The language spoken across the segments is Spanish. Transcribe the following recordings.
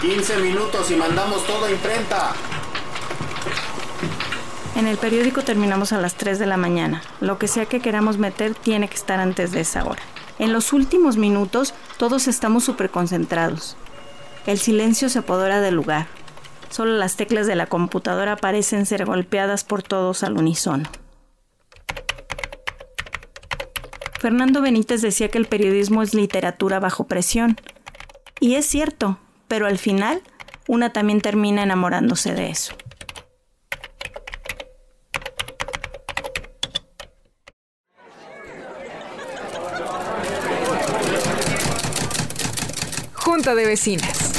15 minutos y mandamos todo a imprenta. En el periódico terminamos a las 3 de la mañana. Lo que sea que queramos meter tiene que estar antes de esa hora. En los últimos minutos todos estamos súper concentrados. El silencio se apodera del lugar. Solo las teclas de la computadora parecen ser golpeadas por todos al unísono. Fernando Benítez decía que el periodismo es literatura bajo presión. Y es cierto, pero al final una también termina enamorándose de eso. Junta de Vecinas.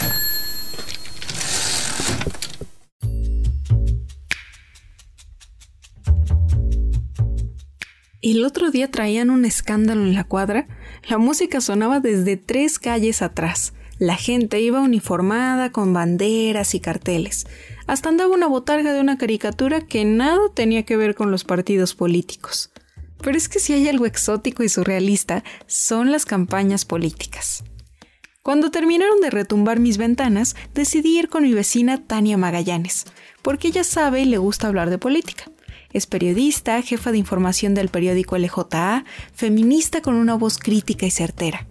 El otro día traían un escándalo en la cuadra. La música sonaba desde tres calles atrás. La gente iba uniformada con banderas y carteles. Hasta andaba una botarga de una caricatura que nada tenía que ver con los partidos políticos. Pero es que si hay algo exótico y surrealista, son las campañas políticas. Cuando terminaron de retumbar mis ventanas, decidí ir con mi vecina Tania Magallanes, porque ella sabe y le gusta hablar de política. Es periodista, jefa de información del periódico LJA, feminista con una voz crítica y certera.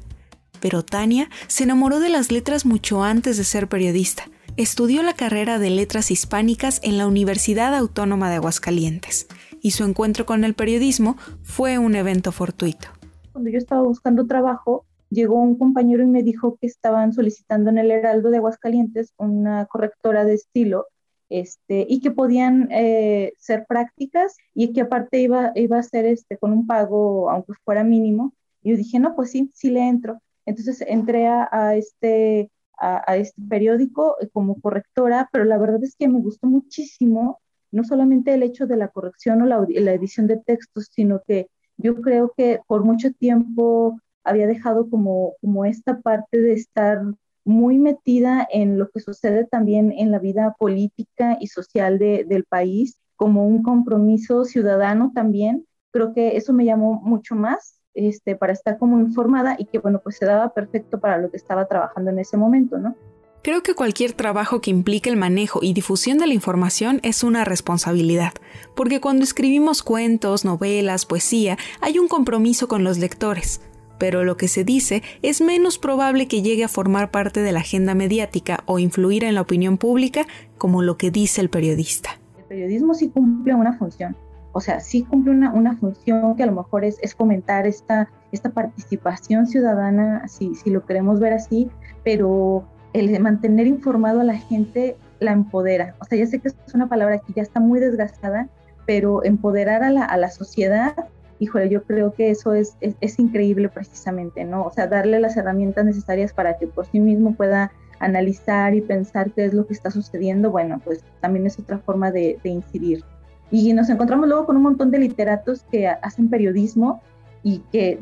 Pero Tania se enamoró de las letras mucho antes de ser periodista. Estudió la carrera de letras hispánicas en la Universidad Autónoma de Aguascalientes, y su encuentro con el periodismo fue un evento fortuito. Cuando yo estaba buscando trabajo, llegó un compañero y me dijo que estaban solicitando en el Heraldo de Aguascalientes una correctora de estilo este, y que podían eh, ser prácticas y que aparte iba, iba a ser este, con un pago, aunque fuera mínimo. Y yo dije, no, pues sí, sí le entro. Entonces entré a, este, a, este periódico eh, como correctora, pero la verdad es que me gustó muchísimo, no solamente el hecho de la corrección o la, la edición de textos, sino que yo creo que por mucho tiempo había dejado como, como esta parte de estar muy metida en lo que sucede también en la vida política y social del país, como un compromiso ciudadano también. Creo que eso me llamó mucho más este, para estar como informada y que, bueno, pues se daba perfecto para lo que estaba trabajando en ese momento, ¿no? Creo que cualquier trabajo que implique el manejo y difusión de la información es una responsabilidad, porque cuando escribimos cuentos, novelas, poesía, hay un compromiso con los lectores pero lo que se dice es menos probable que llegue a formar parte de la agenda mediática o influir en la opinión pública como lo que dice el periodista. El periodismo sí cumple una función, o sea, sí cumple una, una función que a lo mejor es, es fomentar esta, esta participación ciudadana, si, si lo queremos ver así, pero el mantener informado a la gente la empodera. O sea, ya sé que es una palabra que ya está muy desgastada, pero empoderar a la, a la sociedad híjole, yo creo que eso es, es, increíble precisamente, ¿no? O sea, darle las herramientas necesarias para que por sí mismo pueda analizar y pensar qué es lo que está sucediendo, bueno, pues también es otra forma de, incidir. Y nos encontramos luego con un montón de literatos que hacen periodismo y que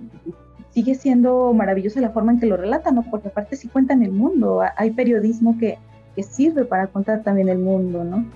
sigue siendo maravillosa la forma en que lo relatan, ¿no? Porque aparte sí cuentan el mundo, hay periodismo que, que sirve para contar también el mundo, ¿no?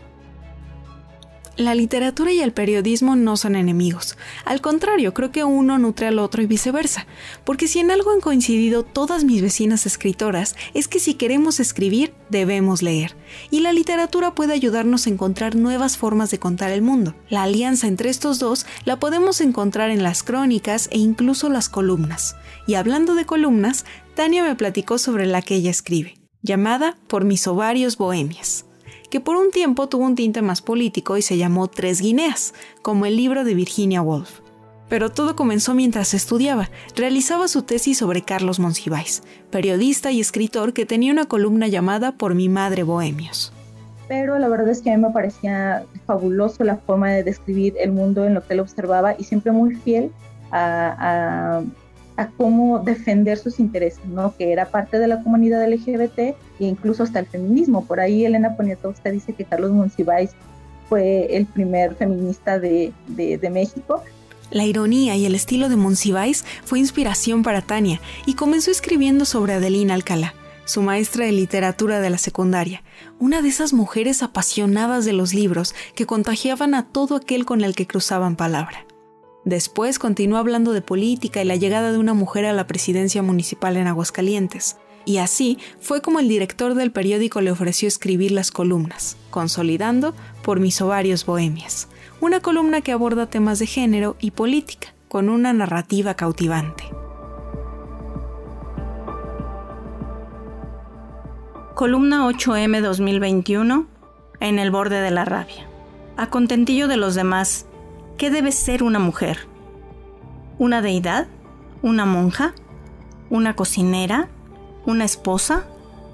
La literatura y el periodismo no son enemigos. Al contrario, creo que uno nutre al otro y viceversa. Porque si en algo han coincidido todas mis vecinas escritoras, es que si queremos escribir, debemos leer. Y la literatura puede ayudarnos a encontrar nuevas formas de contar el mundo. La alianza entre estos dos la podemos encontrar en las crónicas e incluso las columnas. Y hablando de columnas, Tania me platicó sobre la que ella escribe, llamada Por mis ovarios bohemias que por un tiempo tuvo un tinte más político y se llamó Tres Guineas, como el libro de Virginia Woolf. Pero todo comenzó mientras estudiaba. Realizaba su tesis sobre Carlos Monsiváis, periodista y escritor que tenía una columna llamada Por mi madre Bohemios. Pero la verdad es que a mí me parecía fabuloso la forma de describir el mundo en lo que él observaba y siempre muy fiel a, a cómo defender sus intereses, ¿no? Que era parte de la comunidad LGBT e incluso hasta el feminismo. Por ahí Elena Poniatowska dice que Carlos Monsiváis fue el primer feminista de, de, México. La ironía y el estilo de Monsiváis fue inspiración para Tania y comenzó escribiendo sobre Adelina Alcalá, su maestra de literatura de la secundaria, una de esas mujeres apasionadas de los libros que contagiaban a todo aquel con el que cruzaban palabra. Después continuó hablando de política y la llegada de una mujer a la presidencia municipal en Aguascalientes. Y así fue como el director del periódico le ofreció escribir las columnas, consolidando por mis ovarios bohemias, una columna que aborda temas de género y política, con una narrativa cautivante. Columna 8M 2021 En el borde de la rabia. A contentillo de los demás, ¿qué debe ser una mujer? ¿Una deidad? ¿Una monja? ¿Una cocinera? ¿Una esposa?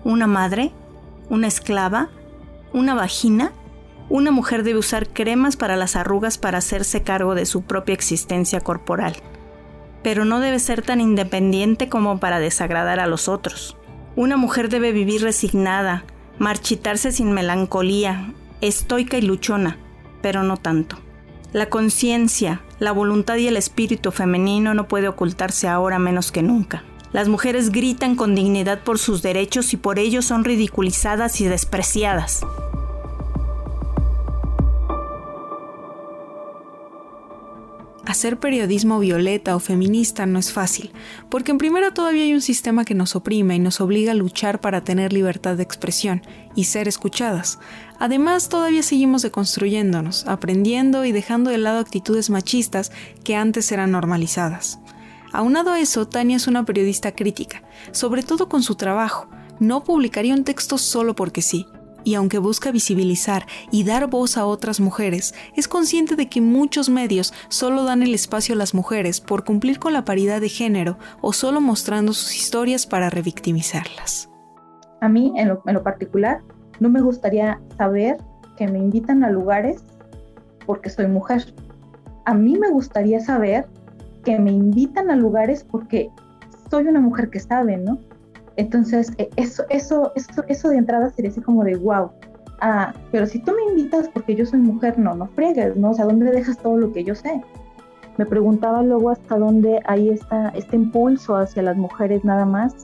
¿Una madre? ¿Una esclava? ¿Una vagina? Una mujer debe usar cremas para las arrugas para hacerse cargo de su propia existencia corporal, pero no debe ser tan independiente como para desagradar a los otros. Una mujer debe vivir resignada, marchitarse sin melancolía, estoica y luchona, pero no tanto. La conciencia, la voluntad y el espíritu femenino no puede ocultarse ahora menos que nunca. Las mujeres gritan con dignidad por sus derechos y por ello son ridiculizadas y despreciadas. Hacer periodismo violeta o feminista no es fácil, porque en primera todavía hay un sistema que nos oprime y nos obliga a luchar para tener libertad de expresión y ser escuchadas. Además, todavía seguimos deconstruyéndonos, aprendiendo y dejando de lado actitudes machistas que antes eran normalizadas. Aunado a eso, Tania es una periodista crítica, sobre todo con su trabajo. No publicaría un texto solo porque sí, y aunque busca visibilizar y dar voz a otras mujeres, es consciente de que muchos medios solo dan el espacio a las mujeres por cumplir con la paridad de género o solo mostrando sus historias para revictimizarlas. A mí, en lo, particular, no me gustaría saber que me invitan a lugares porque soy mujer. A mí me gustaría saber que me invitan a lugares porque soy una mujer que sabe, ¿no? Entonces, e, eso, eso, eso, eso de entrada sería así como de wow. Ah, pero si tú me invitas porque yo soy mujer, no, no friegues, ¿no? O sea, ¿dónde dejas todo lo que yo sé? Me preguntaba luego hasta dónde hay esta, este impulso hacia las mujeres nada más,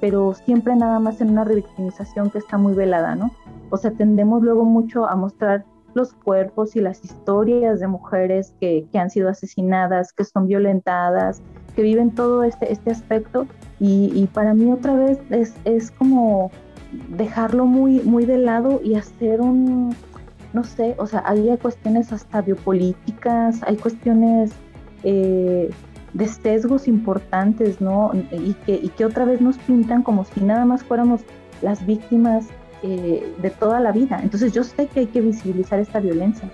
pero siempre nada más en una revictimización que está muy velada, ¿no? O sea, tendemos luego mucho a mostrar los cuerpos y las historias de mujeres que, que han sido asesinadas, que son violentadas, que viven todo este, este aspecto y, para mí otra vez es, es, como dejarlo muy, muy de lado y hacer un, no sé, o sea, hay cuestiones hasta biopolíticas, hay cuestiones eh, de sesgos importantes, ¿no? Y que, y que otra vez nos pintan como si nada más fuéramos las víctimas eh, de toda la vida. Entonces yo sé que hay que visibilizar esta violencia.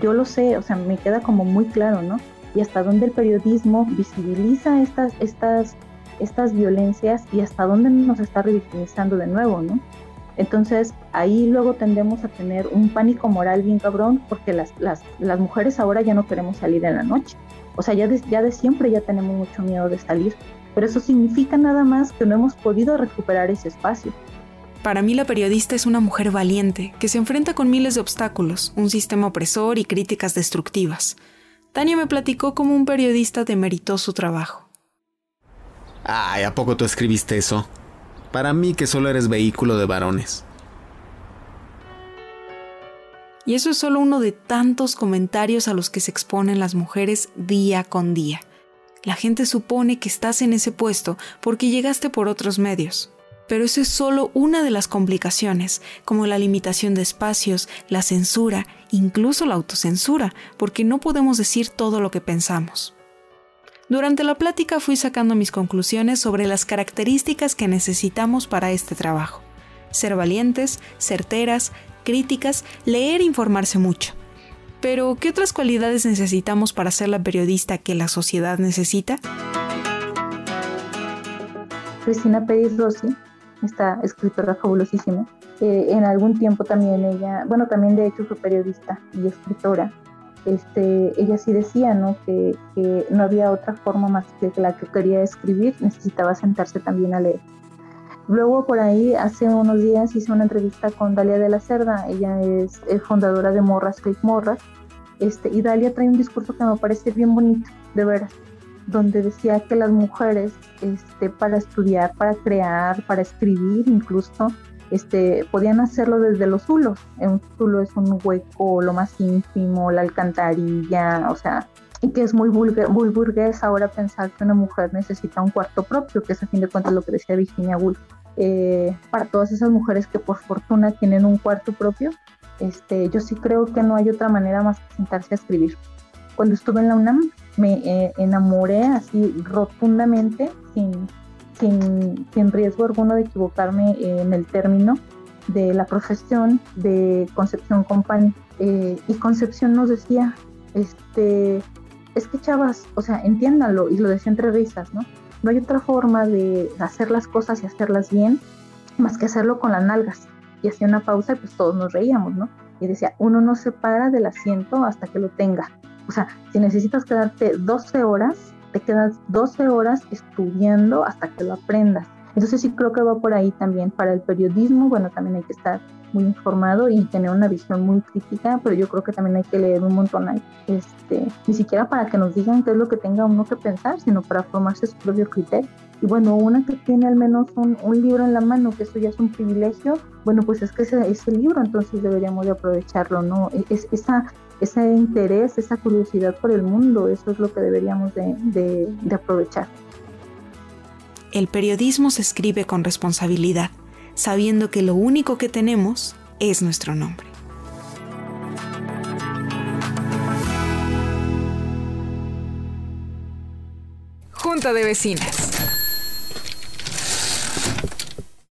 Yo lo sé, o sea, me queda como muy claro, ¿no? Y hasta dónde el periodismo visibiliza estas, estas estas violencias y hasta dónde nos está revictimizando de nuevo, ¿no? Entonces ahí luego tendemos a tener un pánico moral bien cabrón porque las, las, las mujeres ahora ya no queremos salir en la noche. O sea, ya de, ya de siempre ya tenemos mucho miedo de salir. Pero eso significa nada más que no hemos podido recuperar ese espacio. Para mí la periodista es una mujer valiente, que se enfrenta con miles de obstáculos, un sistema opresor y críticas destructivas. Tania me platicó cómo un periodista demeritó su trabajo. Ay, ¿a poco tú escribiste eso? Para mí que solo eres vehículo de varones. Y eso es solo uno de tantos comentarios a los que se exponen las mujeres día con día. La gente supone que estás en ese puesto porque llegaste por otros medios. Pero eso es solo una de las complicaciones, como la limitación de espacios, la censura, incluso la autocensura, porque no podemos decir todo lo que pensamos. Durante la plática fui sacando mis conclusiones sobre las características que necesitamos para este trabajo. Ser valientes, certeras, críticas, leer e informarse mucho. Pero, ¿qué otras cualidades necesitamos para ser la periodista que la sociedad necesita? Cristina Pérez Rossi, esta escritora fabulosísima, en algún tiempo también ella, bueno, también de hecho fue periodista y escritora, este, ella sí decía ¿no? Que, no había otra forma más que la que quería escribir, necesitaba sentarse también a leer. Luego por ahí, hace unos días, hice una entrevista con Dalia de la Cerda, ella es, fundadora de Morras Click Morras, este, y Dalia trae un discurso que me parece bien bonito, de veras, donde decía que las mujeres, este, para estudiar, para crear, para escribir incluso, este, podían hacerlo desde los zulos. Un zulo es un hueco, lo más ínfimo, la alcantarilla, o sea, y que es muy, muy burgués ahora pensar que una mujer necesita un cuarto propio, que es a fin de cuentas lo que decía Virginia Woolf. eh, para todas esas mujeres que por fortuna tienen un cuarto propio, este, yo sí creo que no hay otra manera más que sentarse a escribir. Cuando estuve en la UNAM me eh, enamoré así rotundamente, sin, sin, sin, riesgo alguno de equivocarme en el término de la profesión de Concepción Company. Eh, y Concepción nos decía, este, es que chavas, o sea, entiéndanlo, y lo decía entre risas, ¿no? No hay otra forma de hacer las cosas y hacerlas bien más que hacerlo con las nalgas. Y hacía una pausa y pues todos nos reíamos, ¿no? Y decía, uno no se para del asiento hasta que lo tenga. O sea, si necesitas quedarte 12 horas, te quedas 12 horas estudiando hasta que lo aprendas. Entonces sí creo que va por ahí también. Para el periodismo, bueno, también hay que estar muy informado y tener una visión muy crítica, pero yo creo que también hay que leer un montón ahí. Este, ni siquiera para que nos digan qué es lo que tenga uno que pensar, sino para formarse su propio criterio. Y bueno, una que tiene al menos un, un libro en la mano, que eso ya es un privilegio, bueno, pues es que ese, ese libro entonces deberíamos de aprovecharlo, ¿no? Es, esa, ese interés, esa curiosidad por el mundo, eso es lo que deberíamos de, aprovechar. El periodismo se escribe con responsabilidad, sabiendo que lo único que tenemos es nuestro nombre. Junta de Vecinas.